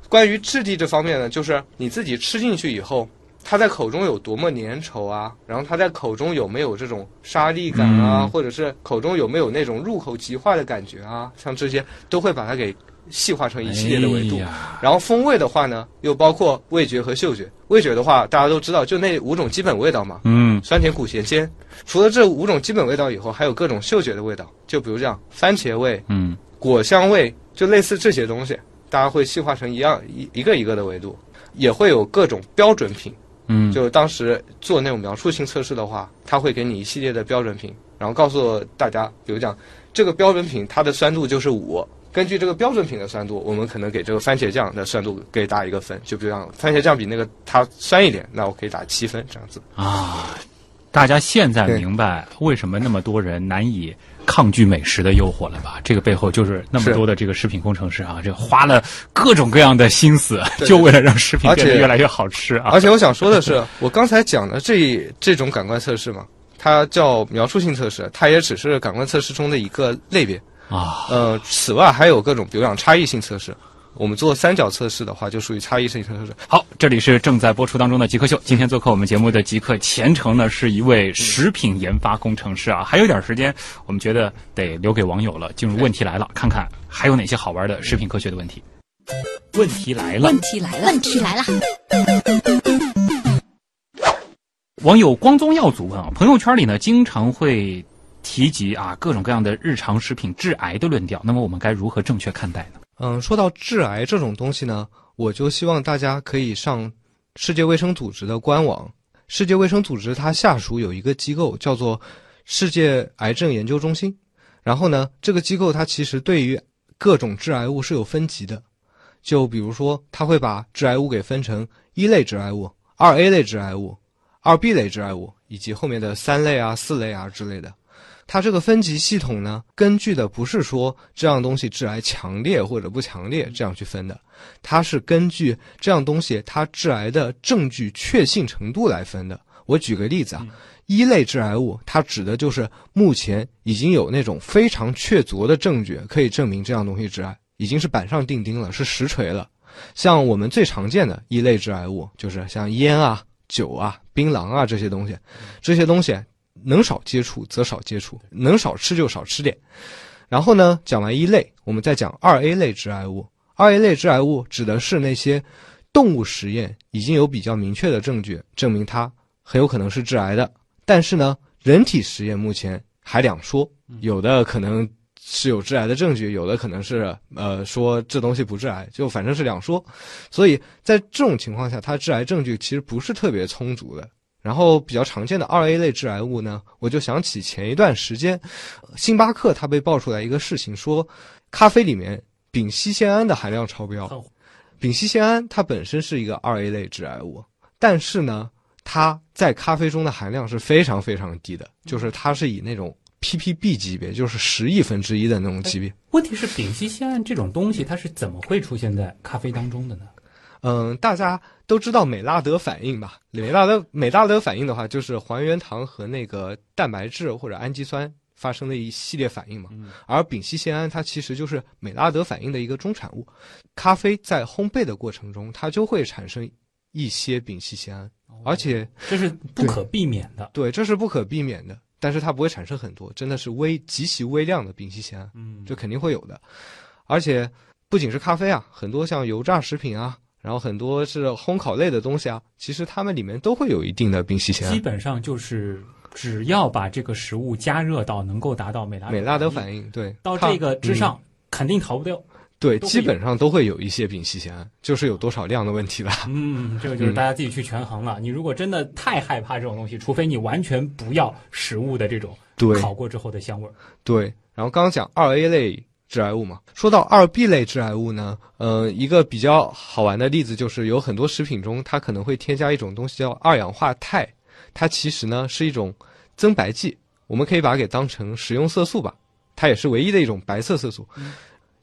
关于质地这方面呢，就是你自己吃进去以后，它在口中有多么粘稠啊？然后它在口中有没有这种沙粒感啊？嗯或者是口中有没有那种入口即化的感觉啊？像这些都会把它给细化成一系列的维度。哎然后风味的话呢，又包括味觉和嗅觉。味觉的话，大家都知道，就那五种基本味道嘛，嗯酸甜苦咸鲜。除了这五种基本味道以后，还有各种嗅觉的味道，就比如这样番茄味、嗯果香味，就类似这些东西，大家会细化成一样一一个一个的维度，也会有各种标准品。嗯就当时做那种描述性测试的话，它会给你一系列的标准品，然后告诉大家，比如讲这个标准品它的酸度就是五。根据这个标准品的酸度，我们可能给这个番茄酱的酸度给打一个分，就比如像番茄酱比那个它酸一点，那我可以打七分这样子。啊，大家现在明白为什么那么多人难以抗拒美食的诱惑了吧？这个背后就是那么多的这个食品工程师啊，这花了各种各样的心思，[laughs] [laughs] 就为了让食品变得越来越好吃啊！而且我想说的是，我刚才讲的这 [laughs] 这种感官测试嘛，它叫描述性测试，它也只是感官测试中的一个类别。啊，呃，此外还有各种，比如讲差异性测试。我们做三角测试的话，就属于差异性测试。好，这里是正在播出当中的极客秀。今天做客我们节目的极客前程呢，是一位食品研发工程师啊。还有点时间，我们觉得得留给网友了。进入问题来了，看看还有哪些好玩的食品科学的问题。问题来了，问题来了，问题来了，网友光宗耀祖问啊，朋友圈里呢经常会提及啊各种各样的日常食品致癌的论调，那么我们该如何正确看待呢？嗯，说到致癌这种东西呢，我就希望大家可以上世界卫生组织的官网。世界卫生组织它下属有一个机构叫做世界癌症研究中心，然后呢，这个机构它其实对于各种致癌物是有分级的。就比如说，它会把致癌物给分成一类致癌物、二 A 类致癌物、二 B 类致癌物，以及后面的三类啊、四类啊之类的。它这个分级系统呢，根据的不是说这样东西致癌强烈或者不强烈这样去分的，它是根据这样东西它致癌的证据确信程度来分的。我举个例子啊，一类致癌物它指的就是目前已经有那种非常确凿的证据可以证明这样东西致癌，已经是板上钉钉了，是实锤了。像我们最常见的一类致癌物，就是像烟啊、酒啊、槟榔啊这些东西，这些东西。能少接触则少接触，能少吃就少吃点。然后呢，讲完一类，我们再讲二 A 类致癌物。二 A 类致癌物指的是那些动物实验已经有比较明确的证据证明它很有可能是致癌的，但是呢，人体实验目前还两说，有的可能是有致癌的证据，有的可能是呃说这东西不致癌，就反正是两说。所以在这种情况下，它致癌证据其实不是特别充足的。然后比较常见的二 A 类致癌物呢，我就想起前一段时间，星巴克它被爆出来一个事情，说咖啡里面丙烯酰胺的含量超标。丙烯酰胺它本身是一个二 A 类致癌物，但是呢，它在咖啡中的含量是非常非常低的，就是它是以那种 ppb 级别，就是十亿分之一的那种级别。问题是丙烯酰胺这种东西，它是怎么会出现在咖啡当中的呢？嗯，大家都知道美拉德反应吧？美拉德美拉德反应的话，就是还原糖和那个蛋白质或者氨基酸发生的一系列反应嘛。而丙烯酰胺它其实就是美拉德反应的一个中产物。咖啡在烘焙的过程中，它就会产生一些丙烯酰胺，而且这是不可避免的。对，这是不可避免的，但是它不会产生很多，真的是微极其微量的丙烯酰胺。嗯，这肯定会有的。而且不仅是咖啡啊，很多像油炸食品啊。然后很多是烘烤类的东西啊，其实它们里面都会有一定的丙烯酰胺。基本上就是只要把这个食物加热到能够达到美拉美拉德反应，对，到这个之上肯定逃不掉。对，基本上都会有一些丙烯酰胺，就是有多少量的问题了。[laughs] 嗯，这个就是大家自己去权衡了。你如果真的太害怕这种东西，除非你完全不要食物的这种烤过之后的香味儿。对，然后刚刚讲二 A 类。致癌物嘛，说到二 B 类致癌物呢，呃，一个比较好玩的例子就是有很多食品中它可能会添加一种东西叫二氧化钛，它其实呢是一种增白剂，我们可以把它给当成食用色素吧，它也是唯一的一种白色色素。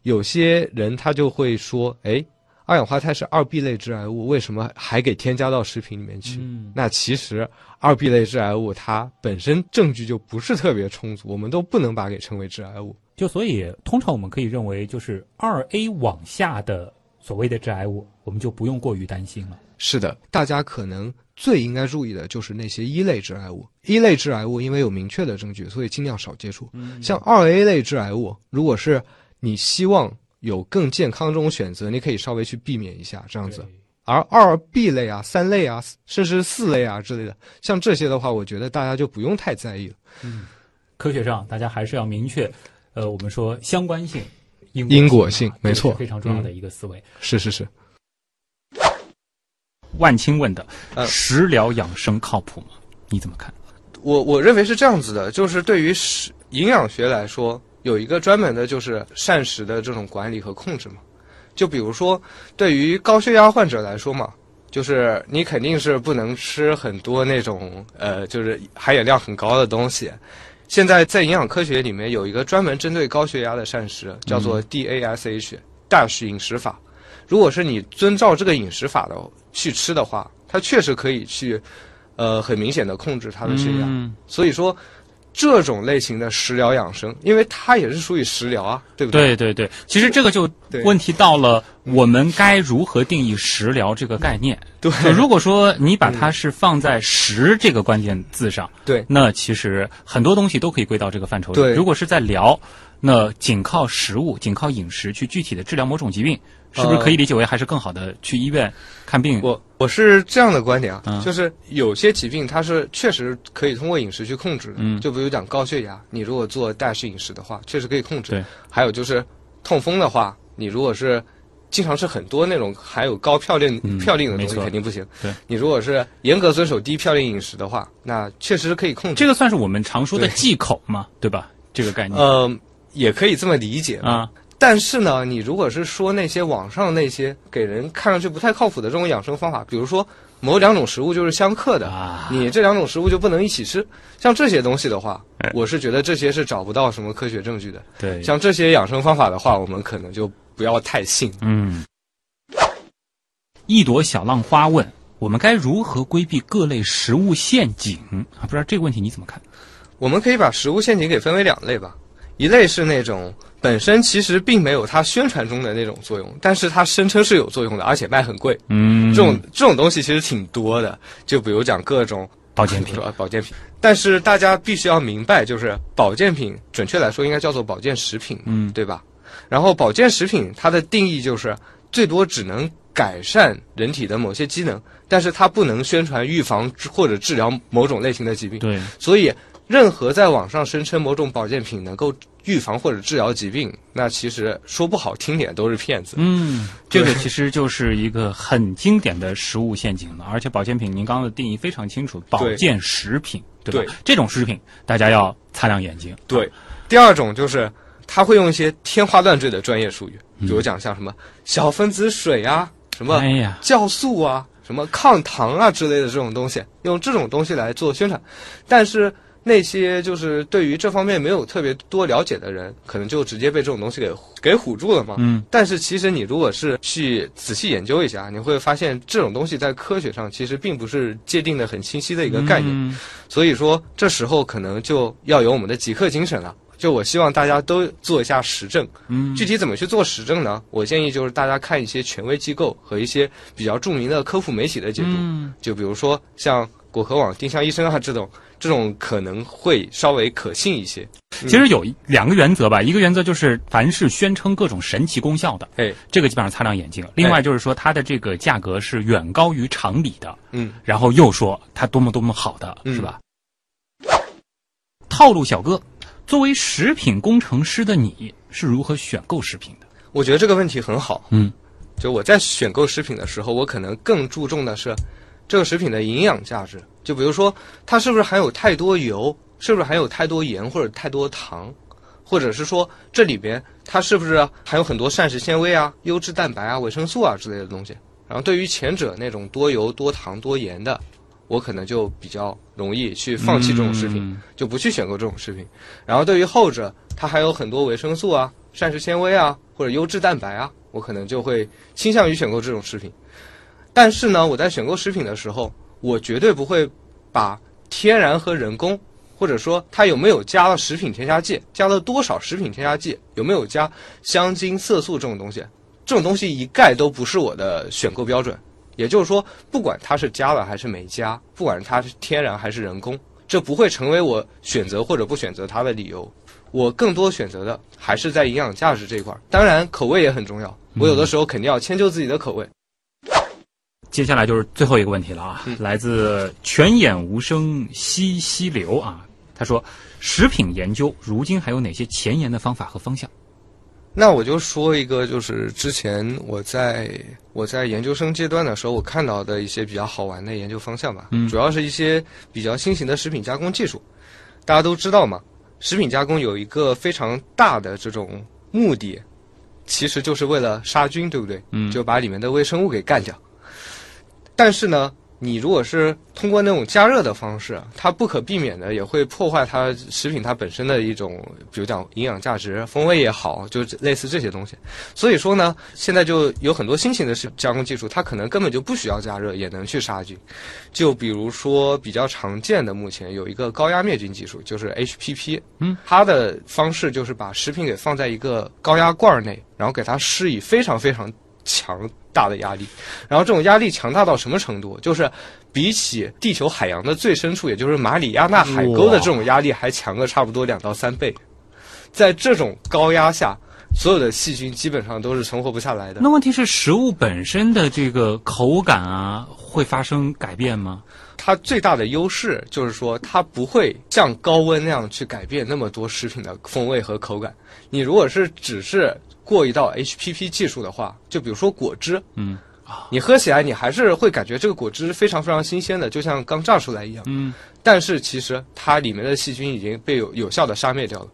有些人他就会说，哎，二氧化钛是二 B 类致癌物，为什么还给添加到食品里面去？那其实二 B 类致癌物它本身证据就不是特别充足，我们都不能把它给称为致癌物。就所以，通常我们可以认为，就是二 A 往下的所谓的致癌物，我们就不用过于担心了。是的，大家可能最应该注意的就是那些一类致癌物。一类致癌物因为有明确的证据，所以尽量少接触。像二 A 类致癌物，如果是你希望有更健康这种选择，你可以稍微去避免一下这样子。而二 B 类啊、三类啊，甚至四类啊之类的，像这些的话，我觉得大家就不用太在意了。嗯，科学上大家还是要明确。呃，我们说相关性、因果性，没错，非常重要的一个思维。是是是。万青问的，呃食疗养生靠谱吗？你怎么看？我我认为是这样子的，就是对于食营养学来说，有一个专门的，就是膳食的这种管理和控制嘛。就比如说，对于高血压患者来说嘛，就是你肯定是不能吃很多那种呃，就是含氧量很高的东西。现在在营养科学里面有一个专门针对高血压的膳食，叫做 DASH，DASH 饮食法。如果是你遵照这个饮食法的去吃的话，它确实可以去，呃，很明显的控制它的血压。所以说，这种类型的食疗养生，因为它也是属于食疗啊，对不对？对对对，其实这个就问题到了，我们该如何定义食疗这个概念？对。如果说你把它是放在“食”这个关键字上，对。那其实很多东西都可以归到这个范畴里。对。如果是在疗，那仅靠食物、仅靠饮食去具体的治疗某种疾病，是不是呃可以理解为还是更好的去医院看病？我我是这样的观点啊，嗯就是有些疾病它是确实可以通过饮食去控制的，嗯就比如讲高血压，你如果做代谢饮食的话，确实可以控制。对，还有就是痛风的话，你如果是经常吃很多那种含有高嘌呤、嗯嘌呤的东西，肯定不行。对，你如果是严格遵守低嘌呤饮食的话，那确实是可以控制。这个算是我们常说的忌口嘛，对吧？这个概念、呃，也可以这么理解啊，但是呢，你如果是说那些网上那些给人看上去不太靠谱的这种养生方法，比如说某两种食物就是相克的，啊你这两种食物就不能一起吃，像这些东西的话哎，我是觉得这些是找不到什么科学证据的。对，像这些养生方法的话，我们可能就不要太信。嗯，一朵小浪花问：我们该如何规避各类食物陷阱啊？不知道这个问题你怎么看？我们可以把食物陷阱给分为两类吧，一类是那种本身其实并没有它宣传中的那种作用，但是它声称是有作用的，而且卖很贵。嗯，这种这种东西其实挺多的，就比如讲各种保健品比如说保健品。但是大家必须要明白，就是保健品，准确来说应该叫做保健食品，嗯对吧？然后保健食品它的定义就是最多只能改善人体的某些机能，但是它不能宣传预防或者治疗某种类型的疾病。对，所以，任何在网上声称某种保健品能够预防或者治疗疾病，那其实说不好听点都是骗子。嗯，[laughs] 这个其实就是一个很经典的食物陷阱了。而且保健品，您刚刚的定义非常清楚，保健食品，对吧？对这种食品大家要擦亮眼睛。对，第二种就是他会用一些天花乱坠的专业术语，比如讲像什么小分子水啊，什么哎呀，酵素啊，什么抗糖啊之类的这种东西，用这种东西来做宣传。但是那些就是对于这方面没有特别多了解的人，可能就直接被这种东西给给唬住了嘛。嗯，但是其实你如果是去仔细研究一下，你会发现这种东西在科学上其实并不是界定的很清晰的一个概念。嗯所以说，这时候可能就要有我们的极客精神了。就我希望大家都做一下实证。嗯，具体怎么去做实证呢？我建议就是大家看一些权威机构和一些比较著名的科普媒体的解读。嗯就比如说像果壳网、丁香医生啊这种，这种可能会稍微可信一些。其实有两个原则吧，一个原则就是凡是宣称各种神奇功效的，哎，这个基本上擦亮眼睛。另外就是说它的这个价格是远高于常理的，嗯，然后又说它多么多么好的，嗯是吧？套路小哥，作为食品工程师的你是如何选购食品的？我觉得这个问题很好。嗯，就我在选购食品的时候，我可能更注重的是这个食品的营养价值。就比如说，它是不是含有太多油，是不是含有太多盐或者太多糖，或者是说这里边它是不是含有很多膳食纤维啊、优质蛋白啊、维生素啊之类的东西。然后对于前者那种多油、多糖、多盐的，我可能就比较容易去放弃这种食品，嗯就不去选购这种食品。然后对于后者，它还有很多维生素啊、膳食纤维啊或者优质蛋白啊，我可能就会倾向于选购这种食品。但是呢，我在选购食品的时候，我绝对不会把天然和人工，或者说它有没有加了食品添加剂，加了多少食品添加剂，有没有加香精、色素这种东西，这种东西一概都不是我的选购标准。也就是说，不管它是加了还是没加，不管它是天然还是人工，这不会成为我选择或者不选择它的理由。我更多选择的还是在营养价值这一块儿，当然口味也很重要。我有的时候肯定要迁就自己的口味。接下来就是最后一个问题了啊，嗯来自泉眼无声惜溪流啊，他说，食品研究如今还有哪些前沿的方法和方向？那我就说一个，就是之前我在我在研究生阶段的时候，我看到的一些比较好玩的研究方向吧。嗯主要是一些比较新型的食品加工技术。大家都知道嘛，食品加工有一个非常大的这种目的，其实就是为了杀菌，对不对？嗯就把里面的微生物给干掉。但是呢，你如果是通过那种加热的方式，它不可避免的也会破坏它食品它本身的一种，比如讲营养价值、风味也好，就类似这些东西。所以说呢，现在就有很多新型的食加工技术，它可能根本就不需要加热也能去杀菌。就比如说比较常见的，目前有一个高压灭菌技术，就是 HPP。嗯，它的方式就是把食品给放在一个高压罐儿内，然后给它施以非常非常强大的压力，然后这种压力强大到什么程度？就是比起地球海洋的最深处，也就是马里亚纳海沟的这种压力还强个差不多两到三倍。在这种高压下，所有的细菌基本上都是存活不下来的。那问题是，食物本身的这个口感啊，会发生改变吗？它最大的优势就是说，它不会像高温那样去改变那么多食品的风味和口感。你如果是只是过一道 HPP 技术的话，就比如说果汁，嗯，你喝起来你还是会感觉这个果汁非常非常新鲜的，就像刚榨出来一样。嗯，但是其实它里面的细菌已经被有有效的杀灭掉了。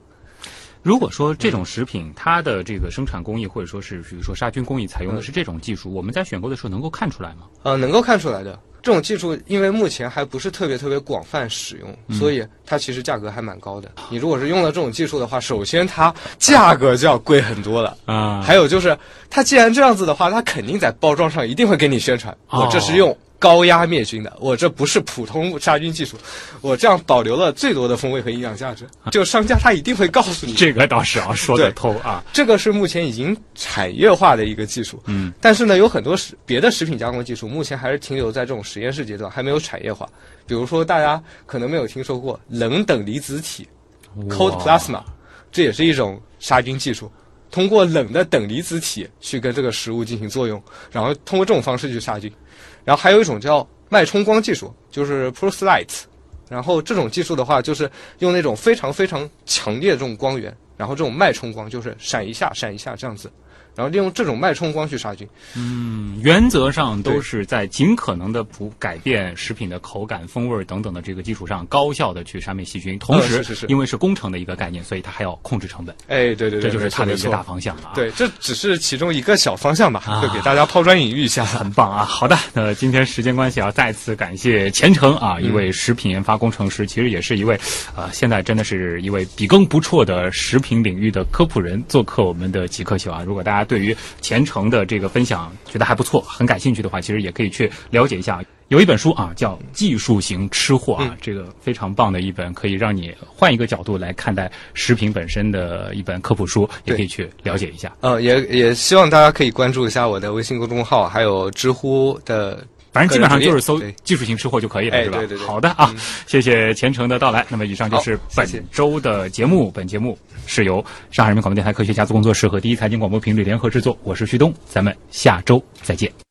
如果说这种食品它的这个生产工艺或者说是比如说杀菌工艺采用的是这种技术，我们在选购的时候能够看出来吗？呃，能够看出来的。这种技术因为目前还不是特别特别广泛使用，所以它其实价格还蛮高的。你如果是用了这种技术的话，首先它价格就要贵很多了。啊还有就是，它既然这样子的话，它肯定在包装上一定会给你宣传，哦我这是用高压灭菌的，我这不是普通杀菌技术，我这样保留了最多的风味和营养价值。就商家他一定会告诉你，这个倒是啊，说得对透啊。这个是目前已经产业化的一个技术。嗯，但是呢，有很多食别的食品加工技术目前还是停留在这种实验室阶段，还没有产业化。比如说，大家可能没有听说过冷等离子体 （cold plasma），这也是一种杀菌技术。通过冷的等离子体去跟这个食物进行作用，然后通过这种方式去杀菌。然后还有一种叫脉冲光技术，就是 pulse light。然后这种技术的话，就是用那种非常非常强烈的这种光源，然后这种脉冲光就是闪一下闪一下这样子，然后利用这种脉冲光去杀菌。嗯，原则上都是在尽可能的不改变食品的口感、风味等等的这个基础上，高效的去杀灭细菌。同时，是是是因为是工程的一个概念，所以它还要控制成本，哎，对对对，这就是它的一个大方向了啊。。对，这只是其中一个小方向吧，啊就给大家抛砖引玉一下。很棒啊！好的，那今天时间关系啊，再次感谢钱程啊，一位食品研发工程师，其实也是一位，呃，现在真的是一位笔耕不辍的食品领域的科普人，做客我们的极客秀啊。如果大家对于钱程的这个分享觉得还不错，很感兴趣的话，其实也可以去了解一下。有一本书啊，叫《技术型吃货》啊，嗯这个非常棒的一本，可以让你换一个角度来看待食品本身的一本科普书，也可以去了解一下。呃，也也希望大家可以关注一下我的微信公众号，还有知乎的。反正基本上就是搜“技术型吃货”就可以了，是吧？哎对对对好的啊，嗯谢谢虔诚的到来。那么以上就是本周的节目，本节目是由上海人民广播电台科学家族工作室和第一财经广播频率联合制作，我是旭东，咱们下周再见。